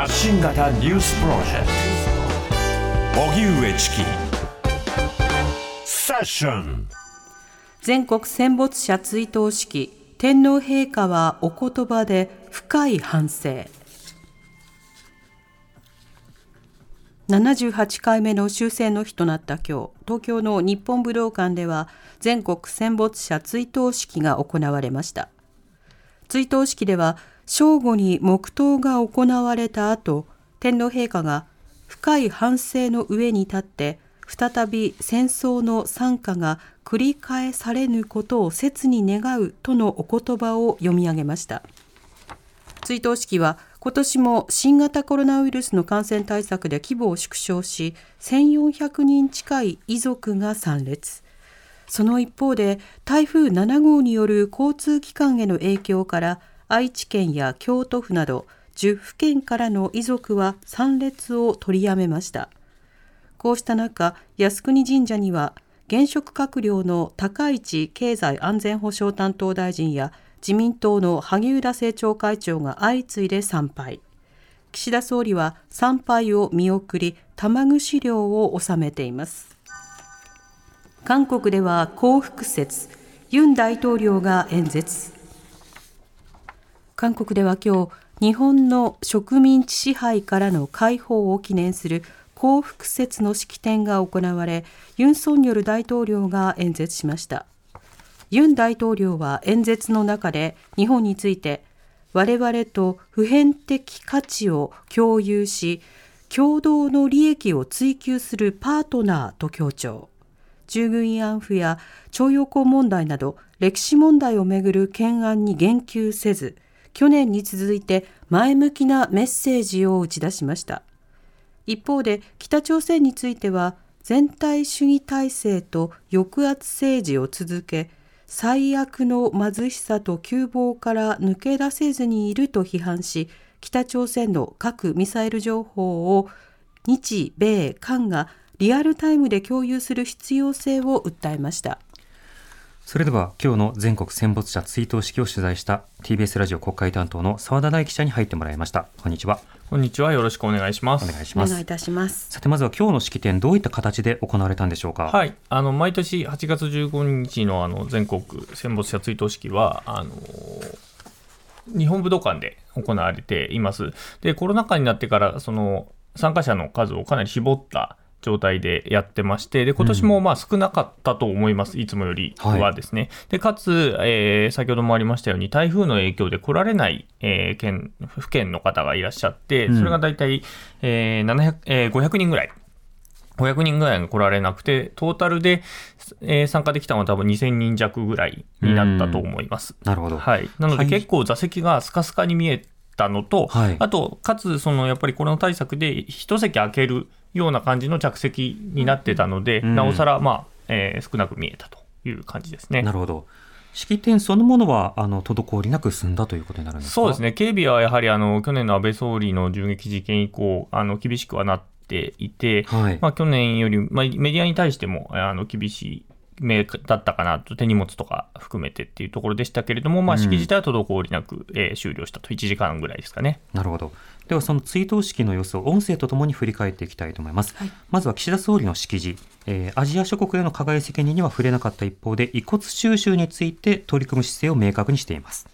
発信型ニュースプロジェクト。荻上チキ。セッション。全国戦没者追悼式。天皇陛下はお言葉で深い反省。78回目の終戦の日となった今日。東京の日本武道館では全国戦没者追悼式が行われました。追悼式では正午に黙祷が行われた後天皇陛下が深い反省の上に立って再び戦争の惨禍が繰り返されぬことを切に願うとのお言葉を読み上げました。追悼式は今年も新型コロナウイルスの感染対策で規模を縮小し1400人近い遺族が参列。その一方で台風7号による交通機関への影響から愛知県や京都府など10府県からの遺族は参列を取りやめました。こうした中靖国神社には現職閣僚の高市経済安全保障担当大臣や自民党の萩生田政調会長が相次いで参拝。岸田総理は参拝を見送り玉串料を納めています。韓国では幸福節ユン大統領が演説。韓国では今日日本の植民地支配からの解放を記念する幸福節の式典が行われユン・ソンニョル大統領が演説しました。ユン大統領は演説の中で日本について我々と普遍的価値を共有し共同の利益を追求するパートナーと強調。従軍慰安婦や徴用工問題など歴史問題をめぐる懸案に言及せず去年に続いて前向きなメッセージを打ち出しました一方で北朝鮮については全体主義体制と抑圧政治を続け最悪の貧しさと窮乏から抜け出せずにいると批判し北朝鮮の核・ミサイル情報を日米韓がリアルタイムで共有する必要性を訴えました。それでは今日の全国戦没者追悼式を取材した TBS ラジオ国会担当の澤田大記者に入ってもらいました。こんにちは。こんにちは。よろしくお願いします。お願いします。お願いいたします。さてまずは今日の式典どういった形で行われたんでしょうか？はい。あの毎年8月15日のあの全国戦没者追悼式はあの日本武道館で行われています。でコロナ禍になってからその参加者の数をかなり絞った状態でやってまして、で今年もまあ少なかったと思います、いつもよりはですね。はい、でかつ、えー、先ほどもありましたように、台風の影響で来られない、えー、県府県の方がいらっしゃって、それが大体、えー700えー、500人ぐらい。500人ぐらいが来られなくて、トータルで、えー、参加できたのは多分2000人弱ぐらいになったと思います。なるほど。はい。なので結構座席がスカスカに見えたのと、はい、あと、かつ、そのやっぱりコロナ対策で一席空けるような感じの着席になってたので、うん、なおさら、まあえー、少なく見えたという感じですね。なるほど。式典そのものはあの滞りなく済んだということになるんですそうですね、警備はやはりあの去年の安倍総理の銃撃事件以降、あの厳しくはなっていて、はい、まあ、去年より、まあ、メディアに対してもあの厳しい目だったかなと、手荷物とか含めてっていうところでしたけれども、まあ、式自体は滞りなく、えー、終了したと、1時間ぐらいですかね。なるほど。では、その追悼式の様子を音声とともに振り返っていきたいと思います。はい、まずは岸田総理の式辞、えー、アジア諸国への加害責任には触れなかった一方で、遺骨収集について取り組む姿勢を明確にしています。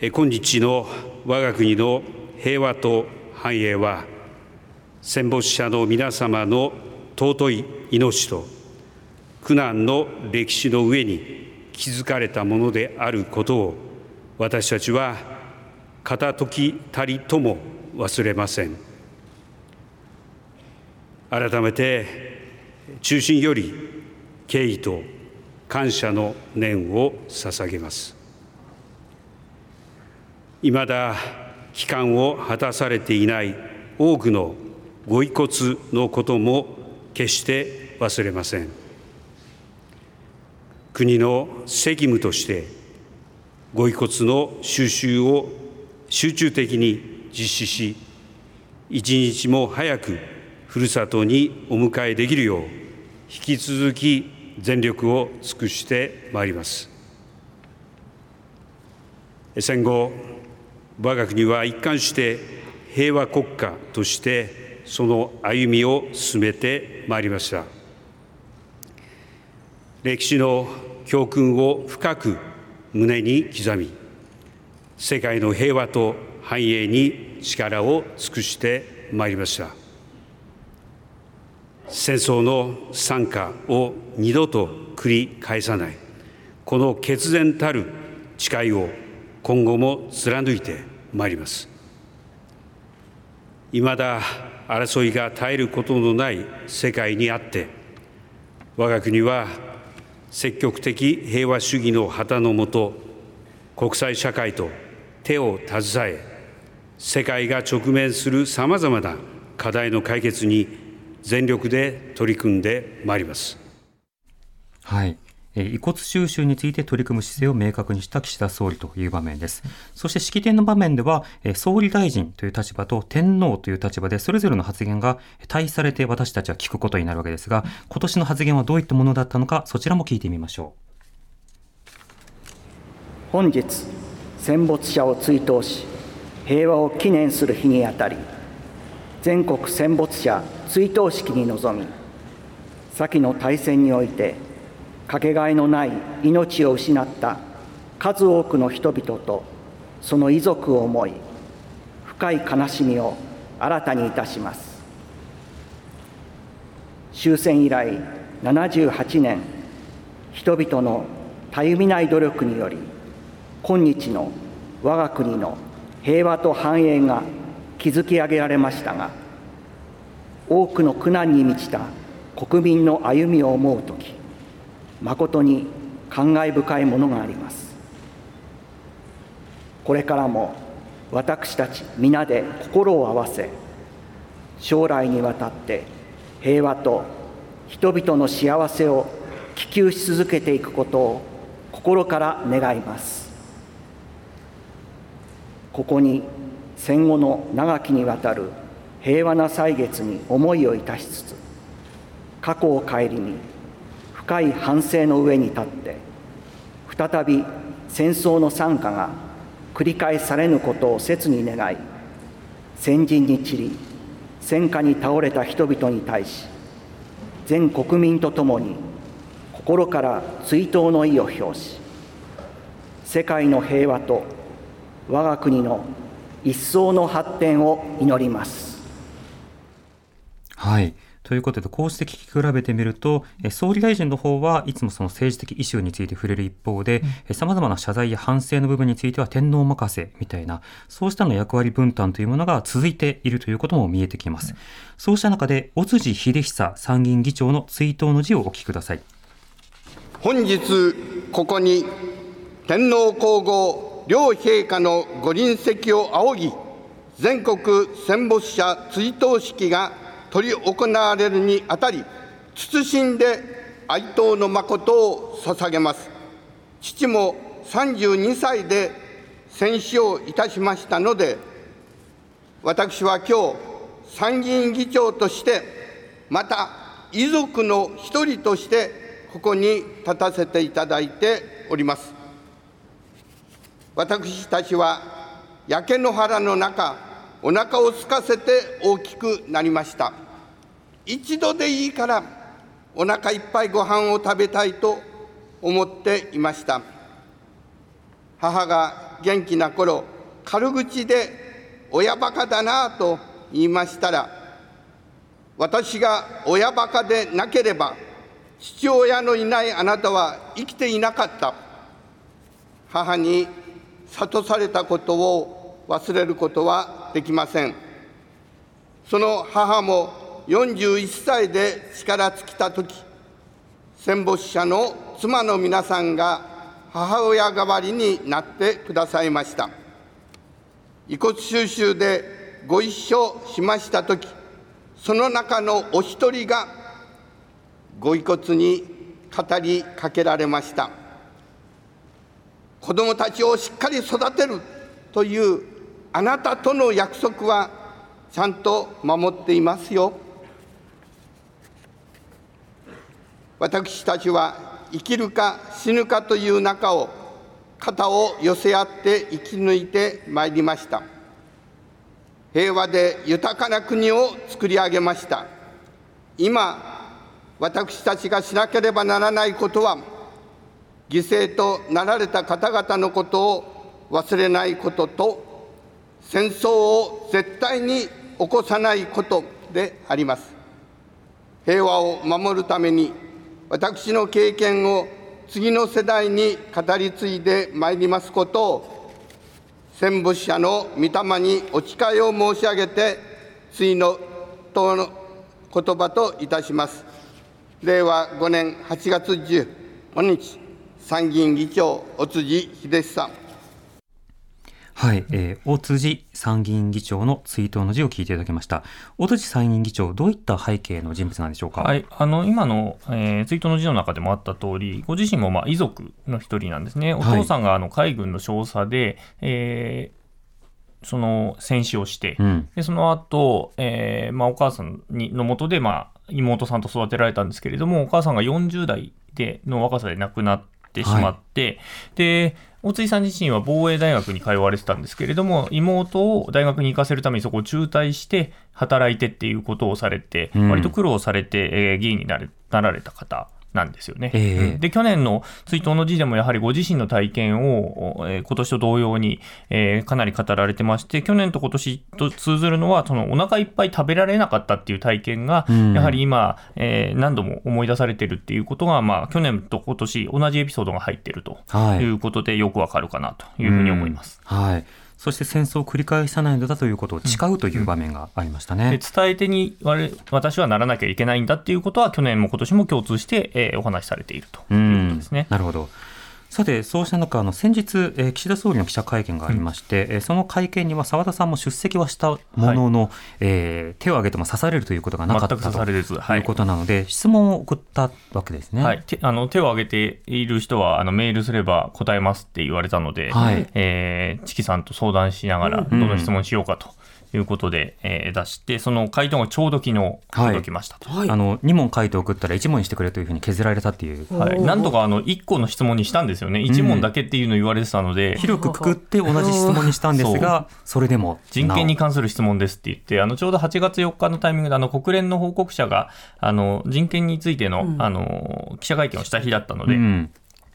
今日の我が国の平和と繁栄は、戦没者の皆様の尊い命と苦難の歴史の上に築かれたものであることを私たちは片時たりとも忘れません改めて中心より敬意と感謝の念を捧げますいまだ帰還を果たされていない多くのご遺骨のことも決して忘れません。国の責務としてご遺骨の収集を集中的に実施し一日も早くふるさとにお迎えできるよう引き続き全力を尽くしてまいります。戦後我が国は一貫して平和国家としてその歩みを進めてまいりました。歴史の教訓を深く胸に刻み世界の平和と繁栄に力を尽くしてまいりました。戦争の惨禍を二度と繰り返さないこの決然たる誓いを今後も貫いてまいります。いまだ争いが絶えることのない世界にあって我が国は積極的平和主義の旗のもと国際社会と手を携え世界が直面するさまざまな課題の解決に全力で取り組んでまいります。はい遺骨収集について取り組む姿勢を明確にした岸田総理という場面です。そして式典の場面では、総理大臣という立場と天皇という立場でそれぞれの発言が対されて私たちは聞くことになるわけですが、今年の発言はどういったものだったのか、そちらも聞いてみましょう。本日、戦没者を追悼し、平和を記念する日にあたり、全国戦没者追悼式に臨み、先の大戦においてかけがえのない命を失った数多くの人々とその遺族を思い深い悲しみを新たにいたします。終戦以来78年人々のたゆみない努力により今日の我が国の平和と繁栄が築き上げられましたが多くの苦難に満ちた国民の歩みを思う時誠に感慨深いものがあります。これからも私たち皆で心を合わせ将来にわたって平和と人々の幸せを希求し続けていくことを心から願います。ここに戦後の長きにわたる平和な歳月に思いをいたしつつ過去を顧み深い反省の上に立って再び戦争の惨禍が繰り返されぬことを切に願い先人に散り戦火に倒れた人々に対し全国民と共に心から追悼の意を表し世界の平和と我が国の一層の発展を祈ります。はいということで、こうして聞き比べてみると、総理大臣の方はいつもその政治的イシューについて触れる一方で、さまざまな謝罪や反省の部分については天皇任せみたいな、そうしたの役割分担というものが続いているということも見えてきます。そうした中で、尾辻秀久参議院議長の追悼の辞をお聞きください。本日、ここに天皇皇后両陛下のご臨席を仰ぎ、全国戦没者追悼式が執り行われるにあたり、謹んで哀悼の誠を捧げます。父も32歳で戦死をいたしましたので、私は今日、参議院議長として、また遺族の一人として、ここに立たせていただいております。私たちは焼け野原の中、お腹を空かせて大きくなりました。一度でいいからお腹いっぱいご飯を食べたいと思っていました母が元気な頃軽口で親バカだなと言いましたら私が親バカでなければ父親のいないあなたは生きていなかった母に諭されたことを忘れることはできません。その母も41歳で力尽きた時戦没者の妻の皆さんが母親代わりになってくださいました。遺骨収集でご一緒しました時その中のお一人がご遺骨に語りかけられました。子どもたちをしっかり育てるというあなたとの約束はちゃんと守っていますよ。私たちは生きるか死ぬかという中を肩を寄せ合って生き抜いてまいりました。平和で豊かな国を作り上げました。今私たちがしなければならないことは犠牲となられた方々のことを忘れないことと戦争を絶対に起こさないことであります。平和を守るために私の経験を次の世代に語り継いでまいりますことを戦没者の御霊にお誓いを申し上げて次の党の言葉といたします。令和5年8月15日参議院議長尾辻秀久はい、えー、大辻参議院議長の追悼の辞を聞いていただきました。大辻参議院議長、どういった背景の人物なんでしょうか？はい、あの今の、えー、追悼の辞の中でもあった通り、ご自身もまあ遺族の一人なんですね。お父さんがあの海軍の少佐で、はい、えー、その戦死をして、うん、でその後、えーまあお母さんにのもとで、まあ、妹さんと育てられたんですけれども、お母さんが40代での若さで亡くなってしまって、はい、で大津さん自身は防衛大学に通われてたんですけれども、妹を大学に行かせるためにそこを中退して働いてっていうことをされて、割と苦労されて、えー、議員になれなられた方なんですよね。えー、で去年の追悼の辞でもやはりご自身の体験を、えー、今年と同様に、えー、かなり語られてまして去年と今年と通ずるのはそのお腹いっぱい食べられなかったっていう体験が、うん、やはり今、えー、何度も思い出されてるっていうことが、まあ、去年と今年同じエピソードが入ってるとい。うことで、よくわかるかなというふうに思います。はい、はいそして戦争を繰り返さないのだということを誓うという場面がありましたね。うんうん、伝え手に私はならなきゃいけないんだっていうことは去年も今年も共通して、えー、お話しされているということですね。なるほど。さて、そうした中、あの先日、えー、岸田総理の記者会見がありまして、うん、その会見には澤田さんも出席はしたものの、はい、えー、手を挙げても刺されるということがなかったとい。うことなので、はい、質問を送ったわけですね、はい、手あの手を挙げている人はあのメールすれば答えますって言われたので、はい、えー、チキさんと相談しながら、どの質問しようかと。いうことで、えー、出して、その回答がちょうど昨日届きましたと、はい、あの2問回答送ったら1問にしてくれというふうに削られたっていう、はい、なんとかあの1個の質問にしたんですよね、1問だけっていうの言われてたので、うん、広くくくって同じ質問にしたんですが、それでも人権に関する質問ですって言って、あのちょうど8月4日のタイミングで、あの国連の報告者があの人権についての,、あの記者会見をした日だったので。うん。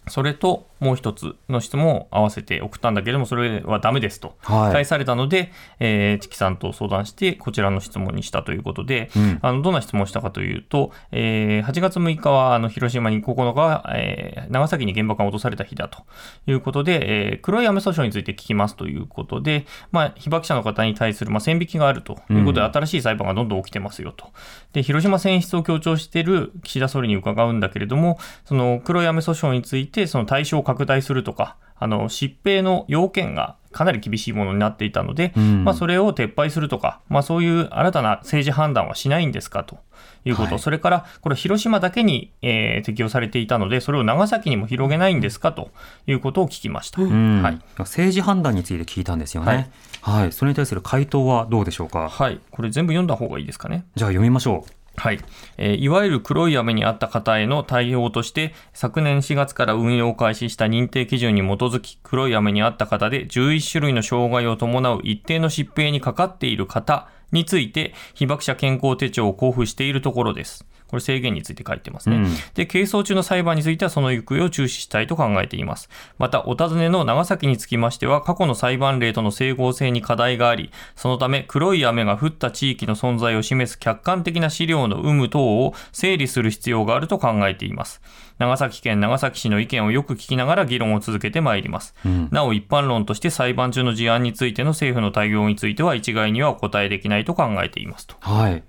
それともう一つの質問を合わせて送ったんだけれども、それはだめですと返されたので、はい、えー、チキさんと相談して、こちらの質問にしたということで、うん、あのどんな質問をしたかというと、えー、8月6日はあの広島に9日は、えー、長崎に原爆が落とされた日だということで、えー、黒い雨訴訟について聞きますということで、まあ、被爆者の方に対する、まあ、線引きがあるということで、新しい裁判がどんどん起きてますよと。で広島選出を強調している岸田総理に伺うんだけれども、その黒い雨訴訟について、その対象を拡大するとか、あの疾病の要件がかなり厳しいものになっていたので、うん、まあ、それを撤廃するとか、まあ、そういう新たな政治判断はしないんですかということ、はい、それからこれ、広島だけに、えー、適用されていたので、それを長崎にも広げないんですかということを聞きました、うん、はい、政治判断について聞いたんですよね、はい、はい、それに対する回答はどうでしょうか？はい、これ、全部読んだ方がいいですかね。じゃあ、読みましょう。はい、えー、いわゆる黒い雨にあった方への対応として、昨年4月から運用を開始した認定基準に基づき、黒い雨にあった方で11種類の障害を伴う一定の疾病にかかっている方について、被爆者健康手帳を交付しているところです。これ制限について書いてますね。うん、で、係争中の裁判についてはその行方を注視したいと考えています。また、お尋ねの長崎につきましては、過去の裁判例との整合性に課題があり、そのため黒い雨が降った地域の存在を示す客観的な資料の有無等を整理する必要があると考えています。長崎県長崎市の意見をよく聞きながら議論を続けてまいります。うん、なお一般論として裁判中の事案についての政府の対応については一概にはお答えできないと考えていますと。はい。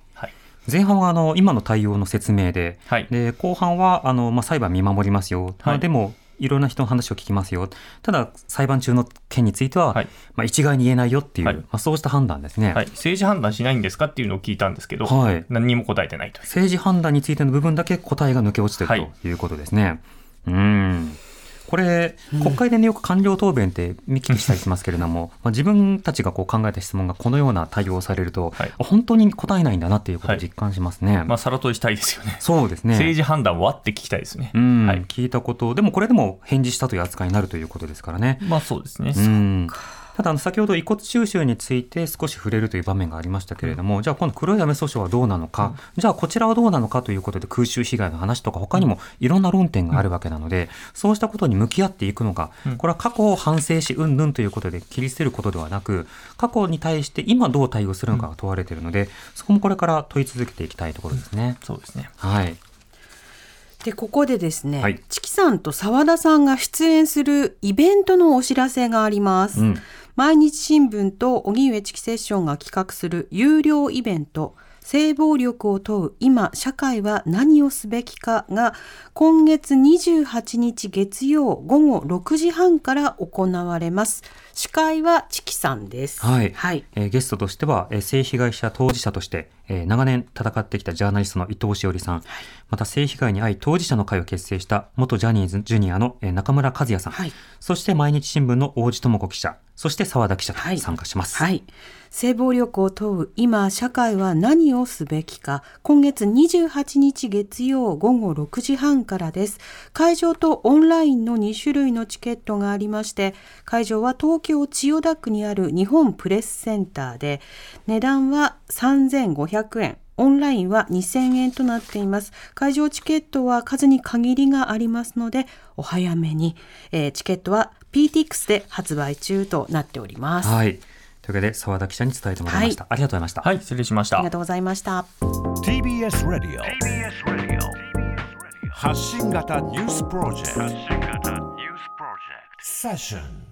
前半はあの今の対応の説明で、はい、で後半はあの、まあ、裁判見守りますよ、はい、まあ、でもいろんな人の話を聞きますよ、ただ裁判中の件については、はい、まあ、一概に言えないよっていう、はい、まあ、そうした判断ですね、はい、政治判断しないんですかっていうのを聞いたんですけど、はい、何にも答えてないと政治判断についての部分だけ答えが抜け落ちてるとい。うことですね。うんこれ、国会で、ね、よく官僚答弁って見聞きしたりしますけれども、まあ、自分たちがこう考えた質問がこのような対応をされると、はい、本当に答えないんだなっていうことを実感しますね。はい、まあ、さら問いしたいですよね。そうですね。政治判断はって聞きたいですね。うん、はい、聞いたこと、でもこれでも返事したという扱いになるということですからね。まあそうですね。うんただあの先ほど遺骨収集について少し触れるという場面がありましたけれども、うん、じゃあ今度黒い雨訴訟はどうなのか、うん、じゃあこちらはどうなのかということで空襲被害の話とか他にもいろんな論点があるわけなので、うん、そうしたことに向き合っていくのか、これは過去を反省しうんぬんということで切り捨てることではなく過去に対して今どう対応するのかが問われているので、そこもこれから問い続けていきたいところですね。そうですね。はい。でここでですね、はい、チキさんと澤田さんが出演するイベントのお知らせがあります。うん、毎日新聞と荻上チキセッションが企画する有料イベント性暴力を問う今社会は何をすべきかが今月28日月曜午後6時半から行われます。司会はチキさんです。はい、はい、えー、ゲストとしては、えー、性被害者当事者として、えー、長年戦ってきたジャーナリストの伊藤詩織さん、はい、また性被害に遭い当事者の会を結成した元ジャニーズジュニアの、えー、中村和也さん、はい、そして毎日新聞の王子智子記者。そして澤田記者と参加します、はい、はい性暴力を問う今社会は何をすべきか。今月28日月曜午後6時半からです。会場とオンラインの2種類のチケットがありまして会場は東京千代田区にある日本プレスセンターで値段は3500円。オンラインは2000円となっています。会場チケットは数に限りがありますので、お早めに、えー、チケットは PTX で発売中となっております。はい。というわけで澤田記者に伝えてもらいました、はい、ありがとうございました。はい失礼しました。ありがとうございました。TBS ラディオ TBS ラディオ発信型ニュースプロジェクト。発信型ニュースプロジェクト。セッション